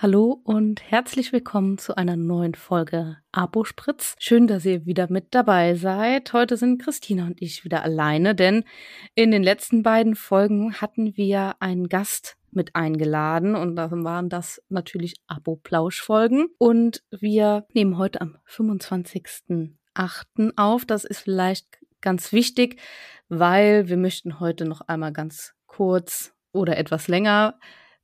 Hallo und herzlich willkommen zu einer neuen Folge Abo Spritz. Schön, dass ihr wieder mit dabei seid. Heute sind Christina und ich wieder alleine, denn in den letzten beiden Folgen hatten wir einen Gast mit eingeladen und dann waren das natürlich Abo-Plausch-Folgen. Und wir nehmen heute am 25.08. auf. Das ist vielleicht ganz wichtig, weil wir möchten heute noch einmal ganz kurz oder etwas länger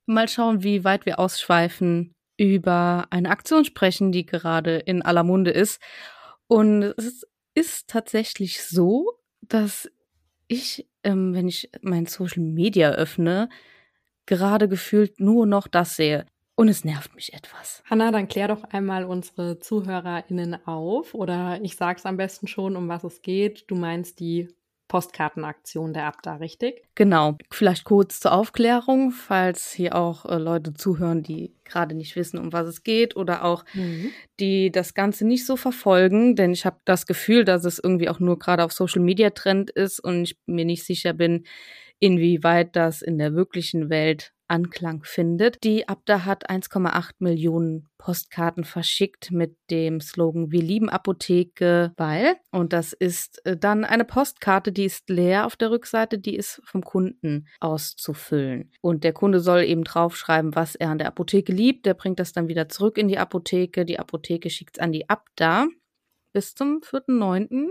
mal schauen, wie weit wir ausschweifen über eine Aktion sprechen, die gerade in aller Munde ist. Und es ist tatsächlich so, dass ich, ähm, wenn ich mein Social Media öffne, gerade gefühlt nur noch das sehe. Und es nervt mich etwas. Hanna, dann klär doch einmal unsere ZuhörerInnen auf. Oder ich sag's am besten schon, um was es geht. Du meinst die Postkartenaktion der Abda, richtig? Genau. Vielleicht kurz zur Aufklärung, falls hier auch äh, Leute zuhören, die gerade nicht wissen, um was es geht oder auch mhm. die das Ganze nicht so verfolgen, denn ich habe das Gefühl, dass es irgendwie auch nur gerade auf Social Media Trend ist und ich mir nicht sicher bin, inwieweit das in der wirklichen Welt Anklang findet. Die Abda hat 1,8 Millionen Postkarten verschickt mit dem Slogan Wir lieben Apotheke, weil, und das ist äh, dann eine Postkarte, die ist leer auf der Rückseite, die ist vom Kunden auszufüllen. Und der Kunde soll eben draufschreiben, was er an der Apotheke liebt. Der bringt das dann wieder zurück in die Apotheke. Die Apotheke schickt es an die Abda. Bis zum 4.9.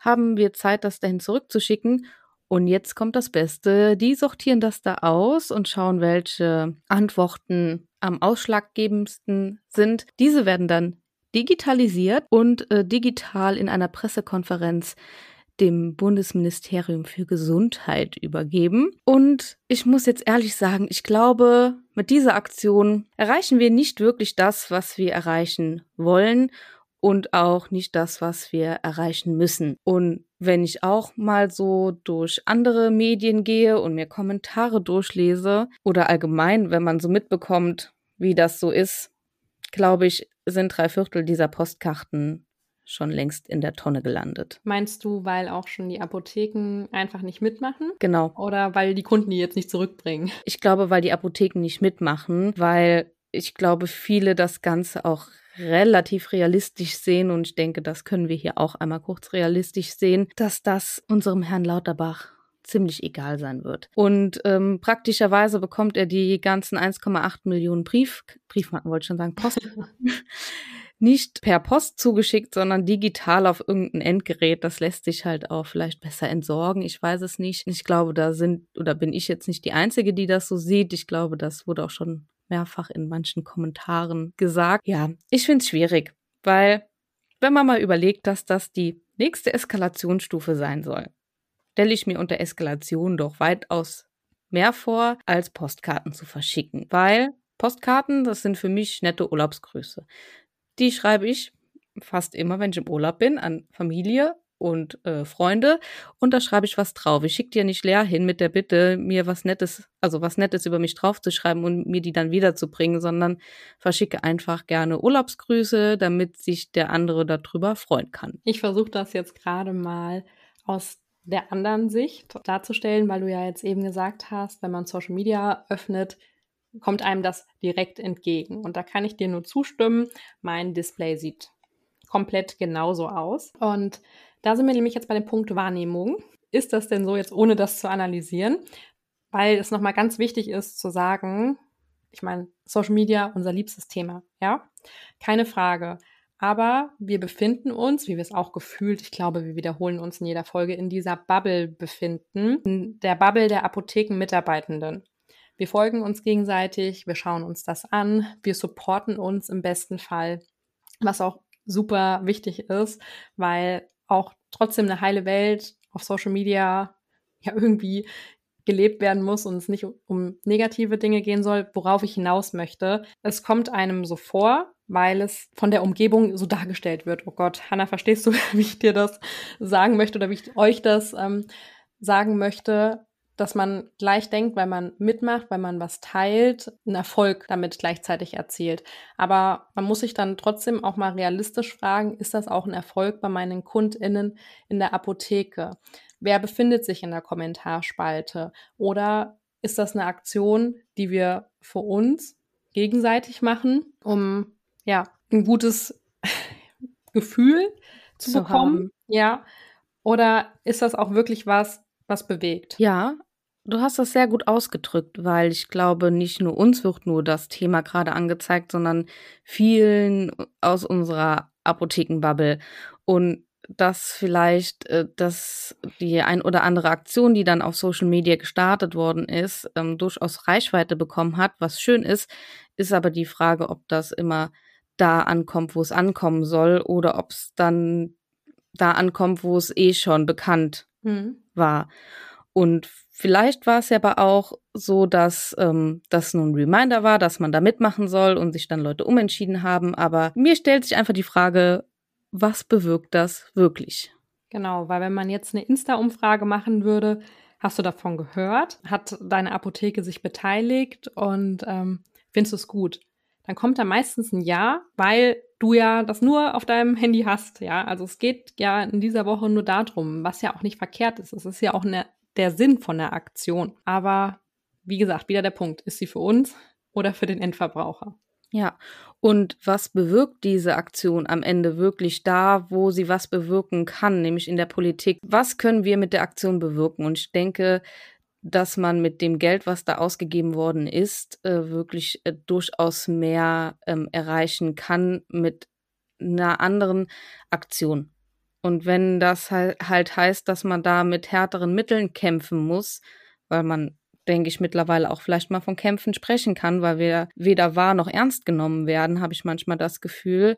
haben wir Zeit, das dahin zurückzuschicken. Und jetzt kommt das Beste. Die sortieren das da aus und schauen, welche Antworten am ausschlaggebendsten sind. Diese werden dann digitalisiert und äh, digital in einer Pressekonferenz dem Bundesministerium für Gesundheit übergeben. Und ich muss jetzt ehrlich sagen, ich glaube, mit dieser Aktion erreichen wir nicht wirklich das, was wir erreichen wollen und auch nicht das, was wir erreichen müssen. Und wenn ich auch mal so durch andere Medien gehe und mir Kommentare durchlese oder allgemein, wenn man so mitbekommt, wie das so ist, glaube ich, sind drei Viertel dieser Postkarten schon längst in der Tonne gelandet. Meinst du, weil auch schon die Apotheken einfach nicht mitmachen? Genau. Oder weil die Kunden die jetzt nicht zurückbringen? Ich glaube, weil die Apotheken nicht mitmachen, weil ich glaube, viele das Ganze auch relativ realistisch sehen und ich denke, das können wir hier auch einmal kurz realistisch sehen, dass das unserem Herrn Lauterbach ziemlich egal sein wird. Und ähm, praktischerweise bekommt er die ganzen 1,8 Millionen Brief, Briefmarken wollte ich schon sagen, Post, nicht per Post zugeschickt, sondern digital auf irgendein Endgerät. Das lässt sich halt auch vielleicht besser entsorgen. Ich weiß es nicht. Ich glaube, da sind oder bin ich jetzt nicht die Einzige, die das so sieht. Ich glaube, das wurde auch schon mehrfach in manchen Kommentaren gesagt. Ja, ich finde es schwierig, weil wenn man mal überlegt, dass das die nächste Eskalationsstufe sein soll, stelle ich mir unter Eskalation doch weitaus mehr vor, als Postkarten zu verschicken. Weil Postkarten, das sind für mich nette Urlaubsgrüße. Die schreibe ich fast immer, wenn ich im Urlaub bin, an Familie, und äh, Freunde und da schreibe ich was drauf. Ich schicke dir nicht leer hin mit der Bitte, mir was Nettes, also was Nettes über mich draufzuschreiben und mir die dann wiederzubringen, sondern verschicke einfach gerne Urlaubsgrüße, damit sich der andere darüber freuen kann. Ich versuche das jetzt gerade mal aus der anderen Sicht darzustellen, weil du ja jetzt eben gesagt hast, wenn man Social Media öffnet, kommt einem das direkt entgegen. Und da kann ich dir nur zustimmen. Mein Display sieht komplett genauso aus. Und da sind wir nämlich jetzt bei dem Punkt Wahrnehmung. Ist das denn so jetzt, ohne das zu analysieren? Weil es nochmal ganz wichtig ist zu sagen, ich meine, Social Media, unser liebstes Thema, ja? Keine Frage. Aber wir befinden uns, wie wir es auch gefühlt, ich glaube, wir wiederholen uns in jeder Folge, in dieser Bubble befinden, in der Bubble der Apothekenmitarbeitenden. Wir folgen uns gegenseitig, wir schauen uns das an, wir supporten uns im besten Fall, was auch super wichtig ist, weil auch trotzdem eine heile Welt auf Social Media ja irgendwie gelebt werden muss und es nicht um negative Dinge gehen soll, worauf ich hinaus möchte. Es kommt einem so vor, weil es von der Umgebung so dargestellt wird. Oh Gott, Hanna, verstehst du, wie ich dir das sagen möchte oder wie ich euch das ähm, sagen möchte? Dass man gleich denkt, weil man mitmacht, weil man was teilt, einen Erfolg damit gleichzeitig erzielt. Aber man muss sich dann trotzdem auch mal realistisch fragen, ist das auch ein Erfolg bei meinen KundInnen in der Apotheke? Wer befindet sich in der Kommentarspalte? Oder ist das eine Aktion, die wir für uns gegenseitig machen, um ja ein gutes Gefühl zu, zu bekommen? Haben. Ja. Oder ist das auch wirklich was, was bewegt? Ja, du hast das sehr gut ausgedrückt, weil ich glaube, nicht nur uns wird nur das Thema gerade angezeigt, sondern vielen aus unserer Apothekenbubble. Und dass vielleicht äh, dass die ein oder andere Aktion, die dann auf Social Media gestartet worden ist, ähm, durchaus Reichweite bekommen hat, was schön ist, ist aber die Frage, ob das immer da ankommt, wo es ankommen soll, oder ob es dann da ankommt, wo es eh schon bekannt mhm. war. Und vielleicht war es ja aber auch so, dass ähm, das nun ein Reminder war, dass man da mitmachen soll und sich dann Leute umentschieden haben. Aber mir stellt sich einfach die Frage, was bewirkt das wirklich? Genau, weil wenn man jetzt eine Insta-Umfrage machen würde, hast du davon gehört? Hat deine Apotheke sich beteiligt und ähm, findest du es gut? Dann kommt da meistens ein Ja, weil du ja das nur auf deinem Handy hast, ja. Also es geht ja in dieser Woche nur darum, was ja auch nicht verkehrt ist. Es ist ja auch eine, der Sinn von der Aktion. Aber wie gesagt, wieder der Punkt, ist sie für uns oder für den Endverbraucher? Ja, und was bewirkt diese Aktion am Ende wirklich da, wo sie was bewirken kann, nämlich in der Politik? Was können wir mit der Aktion bewirken? Und ich denke, dass man mit dem Geld, was da ausgegeben worden ist, äh, wirklich äh, durchaus mehr ähm, erreichen kann mit einer anderen Aktion. Und wenn das halt heißt, dass man da mit härteren Mitteln kämpfen muss, weil man, denke ich, mittlerweile auch vielleicht mal von Kämpfen sprechen kann, weil wir weder wahr noch ernst genommen werden, habe ich manchmal das Gefühl,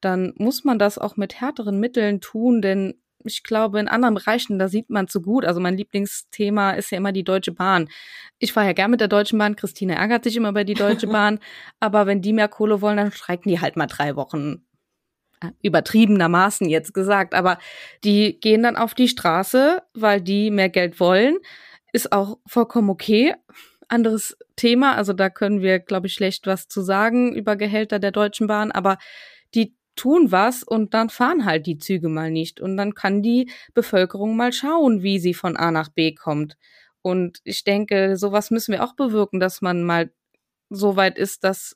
dann muss man das auch mit härteren Mitteln tun, denn ich glaube, in anderen Bereichen, da sieht man zu gut. Also mein Lieblingsthema ist ja immer die Deutsche Bahn. Ich fahre ja gern mit der Deutschen Bahn. Christine ärgert sich immer über die Deutsche Bahn. Aber wenn die mehr Kohle wollen, dann streiken die halt mal drei Wochen. Übertriebenermaßen jetzt gesagt. Aber die gehen dann auf die Straße, weil die mehr Geld wollen. Ist auch vollkommen okay. Anderes Thema. Also da können wir, glaube ich, schlecht was zu sagen über Gehälter der Deutschen Bahn. Aber die tun was und dann fahren halt die Züge mal nicht. Und dann kann die Bevölkerung mal schauen, wie sie von A nach B kommt. Und ich denke, sowas müssen wir auch bewirken, dass man mal so weit ist, dass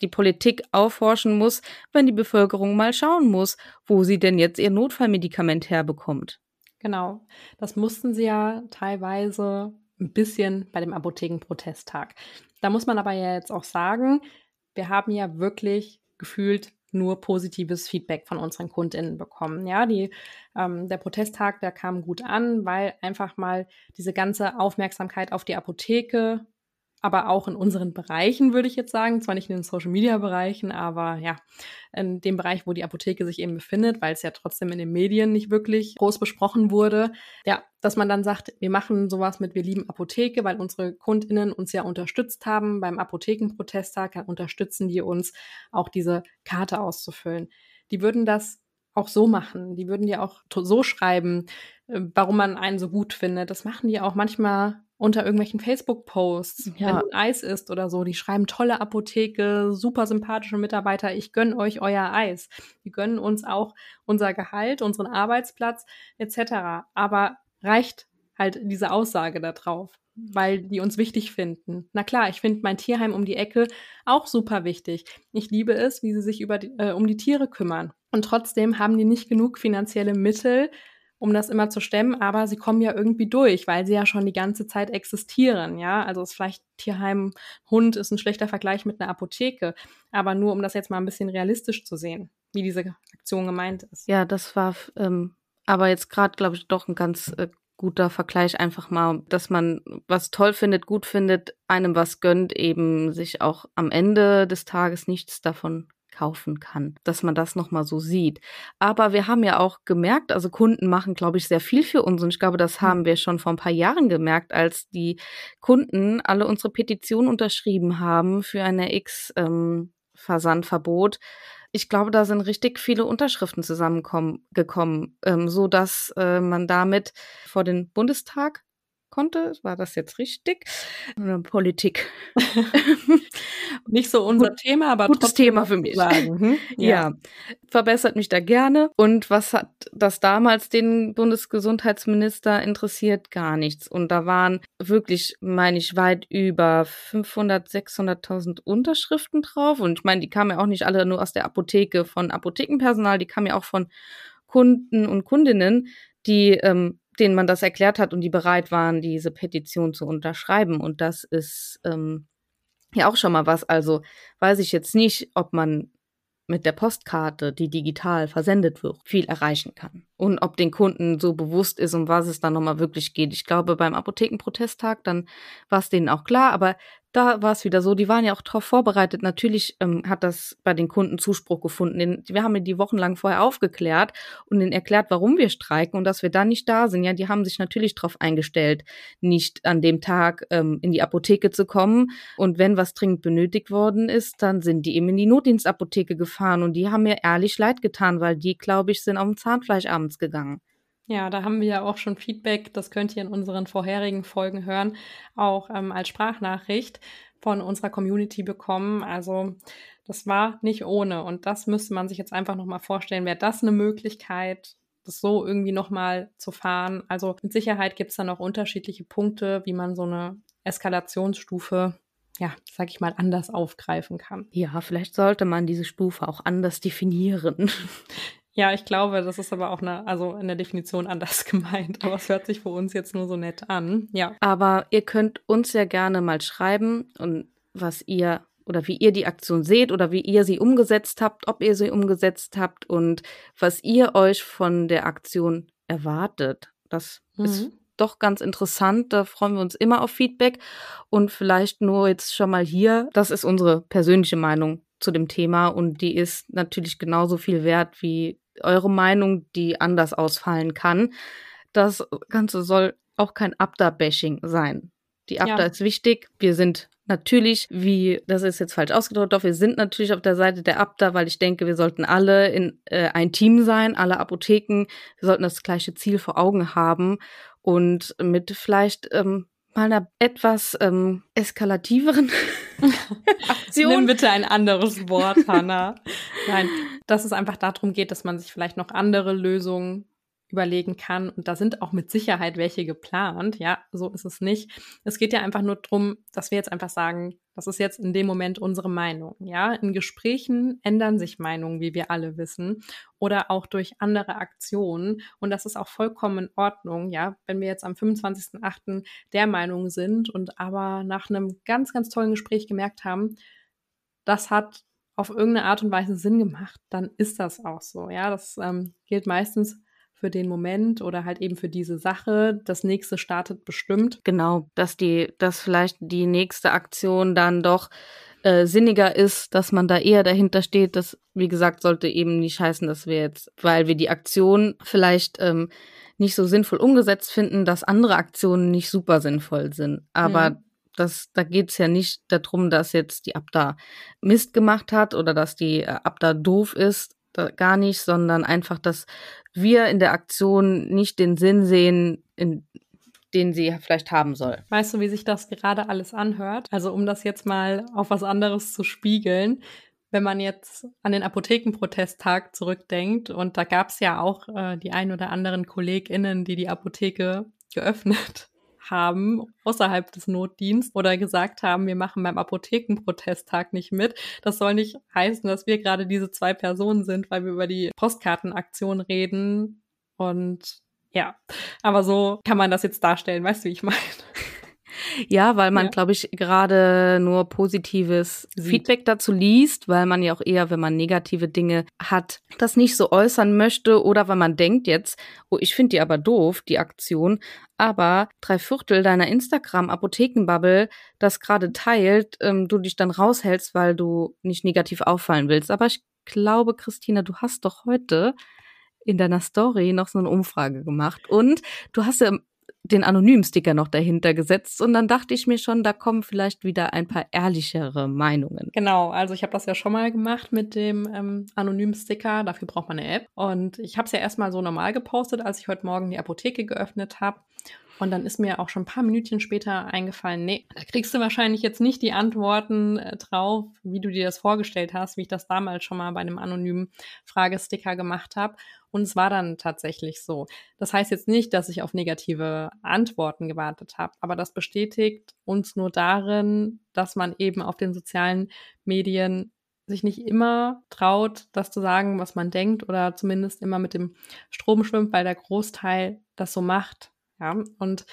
die Politik aufhorchen muss, wenn die Bevölkerung mal schauen muss, wo sie denn jetzt ihr Notfallmedikament herbekommt. Genau. Das mussten sie ja teilweise ein bisschen bei dem Apothekenprotesttag. Da muss man aber ja jetzt auch sagen, wir haben ja wirklich gefühlt nur positives Feedback von unseren KundInnen bekommen. Ja, die, ähm, der Protesttag, der kam gut an, weil einfach mal diese ganze Aufmerksamkeit auf die Apotheke aber auch in unseren Bereichen, würde ich jetzt sagen, zwar nicht in den Social-Media-Bereichen, aber ja, in dem Bereich, wo die Apotheke sich eben befindet, weil es ja trotzdem in den Medien nicht wirklich groß besprochen wurde. Ja, dass man dann sagt, wir machen sowas mit Wir lieben Apotheke, weil unsere KundInnen uns ja unterstützt haben beim Apothekenprotesttag, dann unterstützen die uns auch diese Karte auszufüllen. Die würden das auch so machen. Die würden ja auch so schreiben, äh, warum man einen so gut findet. Das machen die auch manchmal unter irgendwelchen Facebook-Posts, ja. wenn du Eis isst oder so. Die schreiben tolle Apotheke, super sympathische Mitarbeiter, ich gönne euch euer Eis. Die gönnen uns auch unser Gehalt, unseren Arbeitsplatz etc. Aber reicht halt diese Aussage da drauf, weil die uns wichtig finden. Na klar, ich finde mein Tierheim um die Ecke auch super wichtig. Ich liebe es, wie sie sich über die, äh, um die Tiere kümmern. Und trotzdem haben die nicht genug finanzielle Mittel, um das immer zu stemmen, aber sie kommen ja irgendwie durch, weil sie ja schon die ganze Zeit existieren, ja. Also ist vielleicht Tierheim, Hund ist ein schlechter Vergleich mit einer Apotheke, aber nur um das jetzt mal ein bisschen realistisch zu sehen, wie diese Aktion gemeint ist. Ja, das war ähm, aber jetzt gerade, glaube ich, doch ein ganz äh, guter Vergleich einfach mal, dass man was toll findet, gut findet, einem was gönnt, eben sich auch am Ende des Tages nichts davon kaufen kann, dass man das nochmal so sieht. Aber wir haben ja auch gemerkt, also Kunden machen, glaube ich, sehr viel für uns und ich glaube, das hm. haben wir schon vor ein paar Jahren gemerkt, als die Kunden alle unsere Petition unterschrieben haben für eine X-Versandverbot. Ähm, ich glaube, da sind richtig viele Unterschriften zusammengekommen, ähm, so dass äh, man damit vor den Bundestag konnte. War das jetzt richtig? Politik. Nicht so unser Gut, Thema, aber gutes Thema für mich. Hm? Ja. ja. verbessert mich da gerne. Und was hat das damals den Bundesgesundheitsminister interessiert? Gar nichts. Und da waren wirklich, meine ich, weit über 500, 600.000 Unterschriften drauf. Und ich meine, die kamen ja auch nicht alle nur aus der Apotheke von Apothekenpersonal, die kamen ja auch von Kunden und Kundinnen, die ähm, denen man das erklärt hat und die bereit waren, diese Petition zu unterschreiben. Und das ist ähm, ja auch schon mal was. Also weiß ich jetzt nicht, ob man mit der Postkarte, die digital versendet wird, viel erreichen kann. Und ob den Kunden so bewusst ist, um was es dann nochmal wirklich geht. Ich glaube, beim Apothekenprotesttag, dann war es denen auch klar, aber da war es wieder so, die waren ja auch darauf vorbereitet. Natürlich ähm, hat das bei den Kunden Zuspruch gefunden. Den, wir haben die wochenlang vorher aufgeklärt und ihnen erklärt, warum wir streiken und dass wir da nicht da sind. Ja, die haben sich natürlich darauf eingestellt, nicht an dem Tag ähm, in die Apotheke zu kommen. Und wenn was dringend benötigt worden ist, dann sind die eben in die Notdienstapotheke gefahren und die haben mir ehrlich leid getan, weil die, glaube ich, sind auf dem Zahnfleisch abends gegangen. Ja, da haben wir ja auch schon Feedback, das könnt ihr in unseren vorherigen Folgen hören, auch ähm, als Sprachnachricht von unserer Community bekommen. Also das war nicht ohne und das müsste man sich jetzt einfach nochmal vorstellen. Wäre das eine Möglichkeit, das so irgendwie nochmal zu fahren? Also mit Sicherheit gibt es da noch unterschiedliche Punkte, wie man so eine Eskalationsstufe ja, sag ich mal, anders aufgreifen kann. Ja, vielleicht sollte man diese Stufe auch anders definieren. Ja, ich glaube, das ist aber auch eine, also in der Definition anders gemeint, aber es hört sich für uns jetzt nur so nett an. Ja. Aber ihr könnt uns ja gerne mal schreiben und was ihr oder wie ihr die Aktion seht oder wie ihr sie umgesetzt habt, ob ihr sie umgesetzt habt und was ihr euch von der Aktion erwartet. Das mhm. ist doch ganz interessant. Da freuen wir uns immer auf Feedback. Und vielleicht nur jetzt schon mal hier. Das ist unsere persönliche Meinung zu dem Thema und die ist natürlich genauso viel wert wie eure Meinung, die anders ausfallen kann. Das Ganze soll auch kein Abda-Bashing sein. Die Abda ja. ist wichtig. Wir sind natürlich, wie, das ist jetzt falsch ausgedrückt, doch wir sind natürlich auf der Seite der Abda, weil ich denke, wir sollten alle in äh, ein Team sein, alle Apotheken. Wir sollten das gleiche Ziel vor Augen haben und mit vielleicht ähm, mal einer etwas ähm, eskalativeren Aktion. Nimm bitte ein anderes Wort, Hanna. Nein, dass es einfach darum geht, dass man sich vielleicht noch andere Lösungen überlegen kann. Und da sind auch mit Sicherheit welche geplant. Ja, so ist es nicht. Es geht ja einfach nur darum, dass wir jetzt einfach sagen, das ist jetzt in dem Moment unsere Meinung. Ja, in Gesprächen ändern sich Meinungen, wie wir alle wissen, oder auch durch andere Aktionen. Und das ist auch vollkommen in Ordnung. Ja, wenn wir jetzt am 25.08. der Meinung sind und aber nach einem ganz, ganz tollen Gespräch gemerkt haben, das hat auf irgendeine Art und Weise Sinn gemacht, dann ist das auch so. Ja, das ähm, gilt meistens für den Moment oder halt eben für diese Sache. Das nächste startet bestimmt. Genau, dass die, dass vielleicht die nächste Aktion dann doch äh, sinniger ist, dass man da eher dahinter steht. Das, wie gesagt, sollte eben nicht heißen, dass wir jetzt, weil wir die Aktion vielleicht ähm, nicht so sinnvoll umgesetzt finden, dass andere Aktionen nicht super sinnvoll sind. Aber mhm. Das, da geht's ja nicht darum, dass jetzt die Abda Mist gemacht hat oder dass die äh, Abda doof ist, gar nicht, sondern einfach, dass wir in der Aktion nicht den Sinn sehen, in, den sie vielleicht haben soll. Weißt du, wie sich das gerade alles anhört? Also um das jetzt mal auf was anderes zu spiegeln. Wenn man jetzt an den Apothekenprotesttag zurückdenkt, und da gab es ja auch äh, die ein oder anderen KollegInnen, die die Apotheke geöffnet haben außerhalb des Notdienstes oder gesagt haben, wir machen beim Apothekenprotesttag nicht mit. Das soll nicht heißen, dass wir gerade diese zwei Personen sind, weil wir über die Postkartenaktion reden. Und ja, aber so kann man das jetzt darstellen, weißt du, wie ich meine? Ja, weil man, ja. glaube ich, gerade nur positives Sieht. Feedback dazu liest, weil man ja auch eher, wenn man negative Dinge hat, das nicht so äußern möchte oder weil man denkt jetzt, oh, ich finde die aber doof, die Aktion, aber drei Viertel deiner Instagram-Apothekenbubble das gerade teilt, ähm, du dich dann raushältst, weil du nicht negativ auffallen willst. Aber ich glaube, Christina, du hast doch heute in deiner Story noch so eine Umfrage gemacht und du hast ja den Anonym-Sticker noch dahinter gesetzt. Und dann dachte ich mir schon, da kommen vielleicht wieder ein paar ehrlichere Meinungen. Genau, also ich habe das ja schon mal gemacht mit dem ähm, Anonym-Sticker, dafür braucht man eine App. Und ich habe es ja erstmal so normal gepostet, als ich heute Morgen die Apotheke geöffnet habe Und dann ist mir auch schon ein paar Minütchen später eingefallen, nee, da kriegst du wahrscheinlich jetzt nicht die Antworten äh, drauf, wie du dir das vorgestellt hast, wie ich das damals schon mal bei einem anonymen Fragesticker gemacht habe. Und es war dann tatsächlich so. Das heißt jetzt nicht, dass ich auf negative Antworten gewartet habe, aber das bestätigt uns nur darin, dass man eben auf den sozialen Medien sich nicht immer traut, das zu sagen, was man denkt oder zumindest immer mit dem Strom schwimmt, weil der Großteil das so macht. Ja, und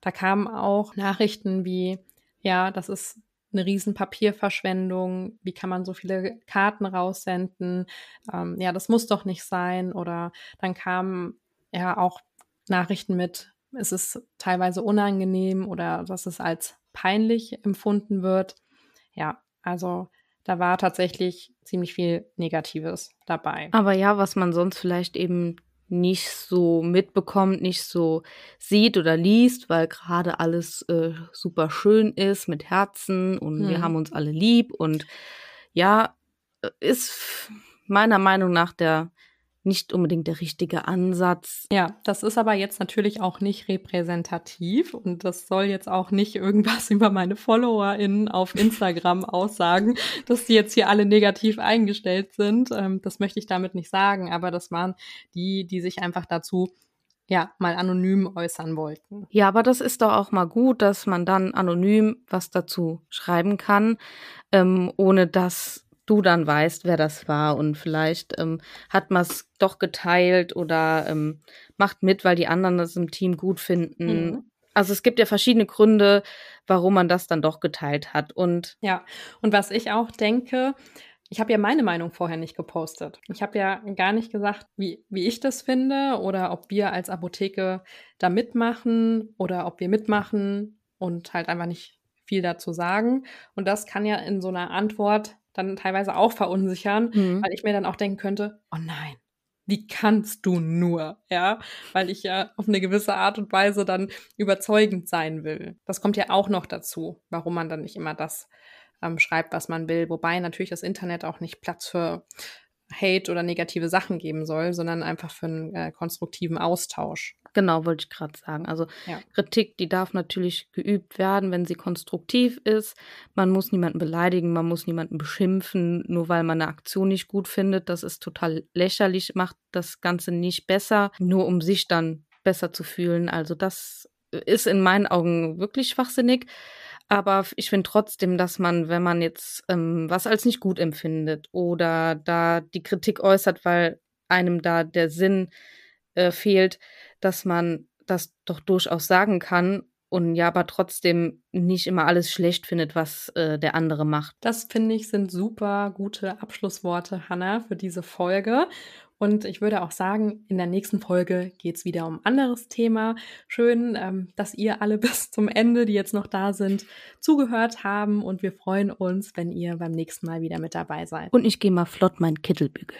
da kamen auch Nachrichten wie, ja, das ist eine riesen Papierverschwendung, wie kann man so viele Karten raussenden, ähm, ja, das muss doch nicht sein. Oder dann kamen ja auch Nachrichten mit, es ist teilweise unangenehm oder dass es als peinlich empfunden wird. Ja, also da war tatsächlich ziemlich viel Negatives dabei. Aber ja, was man sonst vielleicht eben nicht so mitbekommt, nicht so sieht oder liest, weil gerade alles äh, super schön ist mit Herzen und hm. wir haben uns alle lieb und ja, äh, ist meiner Meinung nach der nicht unbedingt der richtige Ansatz. Ja, das ist aber jetzt natürlich auch nicht repräsentativ und das soll jetzt auch nicht irgendwas über meine FollowerInnen auf Instagram aussagen, dass die jetzt hier alle negativ eingestellt sind. Ähm, das möchte ich damit nicht sagen, aber das waren die, die sich einfach dazu ja, mal anonym äußern wollten. Ja, aber das ist doch auch mal gut, dass man dann anonym was dazu schreiben kann, ähm, ohne dass du dann weißt, wer das war und vielleicht ähm, hat man es doch geteilt oder ähm, macht mit, weil die anderen das im Team gut finden. Mhm. Also es gibt ja verschiedene Gründe, warum man das dann doch geteilt hat. Und ja, und was ich auch denke, ich habe ja meine Meinung vorher nicht gepostet. Ich habe ja gar nicht gesagt, wie, wie ich das finde oder ob wir als Apotheke da mitmachen oder ob wir mitmachen und halt einfach nicht viel dazu sagen. Und das kann ja in so einer Antwort dann teilweise auch verunsichern, mhm. weil ich mir dann auch denken könnte, oh nein, wie kannst du nur, ja, weil ich ja auf eine gewisse Art und Weise dann überzeugend sein will. Das kommt ja auch noch dazu, warum man dann nicht immer das ähm, schreibt, was man will, wobei natürlich das Internet auch nicht Platz für Hate oder negative Sachen geben soll, sondern einfach für einen äh, konstruktiven Austausch. Genau, wollte ich gerade sagen. Also ja. Kritik, die darf natürlich geübt werden, wenn sie konstruktiv ist. Man muss niemanden beleidigen, man muss niemanden beschimpfen, nur weil man eine Aktion nicht gut findet. Das ist total lächerlich, macht das Ganze nicht besser, nur um sich dann besser zu fühlen. Also das ist in meinen Augen wirklich schwachsinnig. Aber ich finde trotzdem, dass man, wenn man jetzt ähm, was als nicht gut empfindet oder da die Kritik äußert, weil einem da der Sinn äh, fehlt, dass man das doch durchaus sagen kann und ja, aber trotzdem nicht immer alles schlecht findet, was äh, der andere macht. Das finde ich sind super gute Abschlussworte, Hanna, für diese Folge. Und ich würde auch sagen, in der nächsten Folge geht es wieder um ein anderes Thema. Schön, ähm, dass ihr alle bis zum Ende, die jetzt noch da sind, zugehört haben. Und wir freuen uns, wenn ihr beim nächsten Mal wieder mit dabei seid. Und ich gehe mal flott meinen Kittel bügeln.